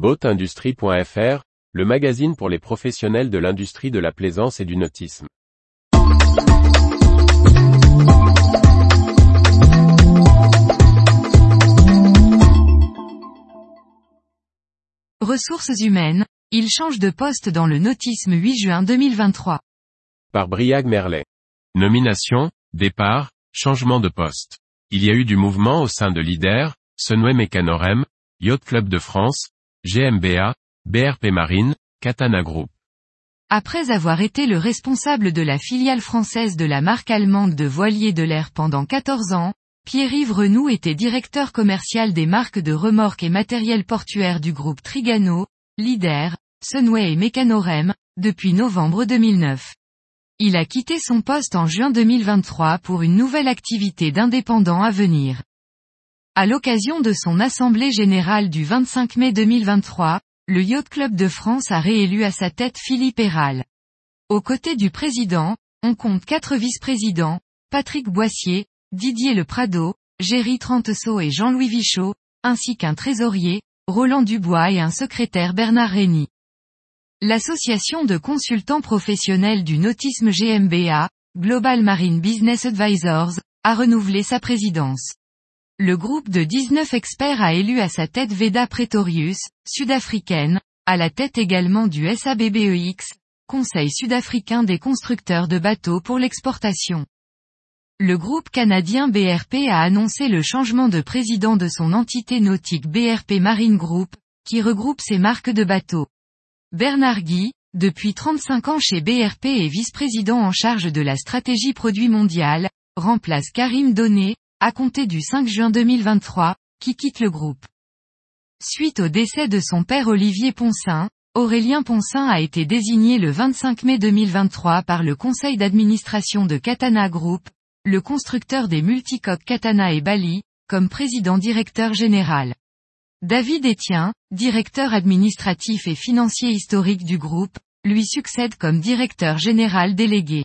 Boatindustrie.fr, le magazine pour les professionnels de l'industrie de la plaisance et du nautisme. Ressources humaines, il change de poste dans le nautisme 8 juin 2023. Par Briag Merlet. Nomination, départ, changement de poste. Il y a eu du mouvement au sein de Leader, Sunway Mécanorem, Yacht Club de France, GMBA, BRP Marine, Katana Group. Après avoir été le responsable de la filiale française de la marque allemande de voiliers de l'air pendant 14 ans, Pierre-Yves Renoux était directeur commercial des marques de remorques et matériel portuaire du groupe Trigano, Leader, Sunway et Mécanorem, depuis novembre 2009. Il a quitté son poste en juin 2023 pour une nouvelle activité d'indépendant à venir. À l'occasion de son assemblée générale du 25 mai 2023, le Yacht Club de France a réélu à sa tête Philippe Héral. Aux côtés du président, on compte quatre vice-présidents, Patrick Boissier, Didier Le Prado, Géry Trenteseau et Jean-Louis Vichot, ainsi qu'un trésorier, Roland Dubois et un secrétaire Bernard Rény. L'association de consultants professionnels du nautisme GMBA, Global Marine Business Advisors, a renouvelé sa présidence. Le groupe de 19 experts a élu à sa tête Veda Pretorius, sud-africaine, à la tête également du SABBEX, Conseil sud-africain des constructeurs de bateaux pour l'exportation. Le groupe canadien BRP a annoncé le changement de président de son entité nautique BRP Marine Group, qui regroupe ses marques de bateaux. Bernard Guy, depuis 35 ans chez BRP et vice-président en charge de la stratégie produit mondial, remplace Karim Donné, à compter du 5 juin 2023, qui quitte le groupe. Suite au décès de son père Olivier Ponsin, Aurélien Ponsin a été désigné le 25 mai 2023 par le conseil d'administration de Katana Group, le constructeur des multicoques Katana et Bali, comme président directeur général. David Etienne, directeur administratif et financier historique du groupe, lui succède comme directeur général délégué.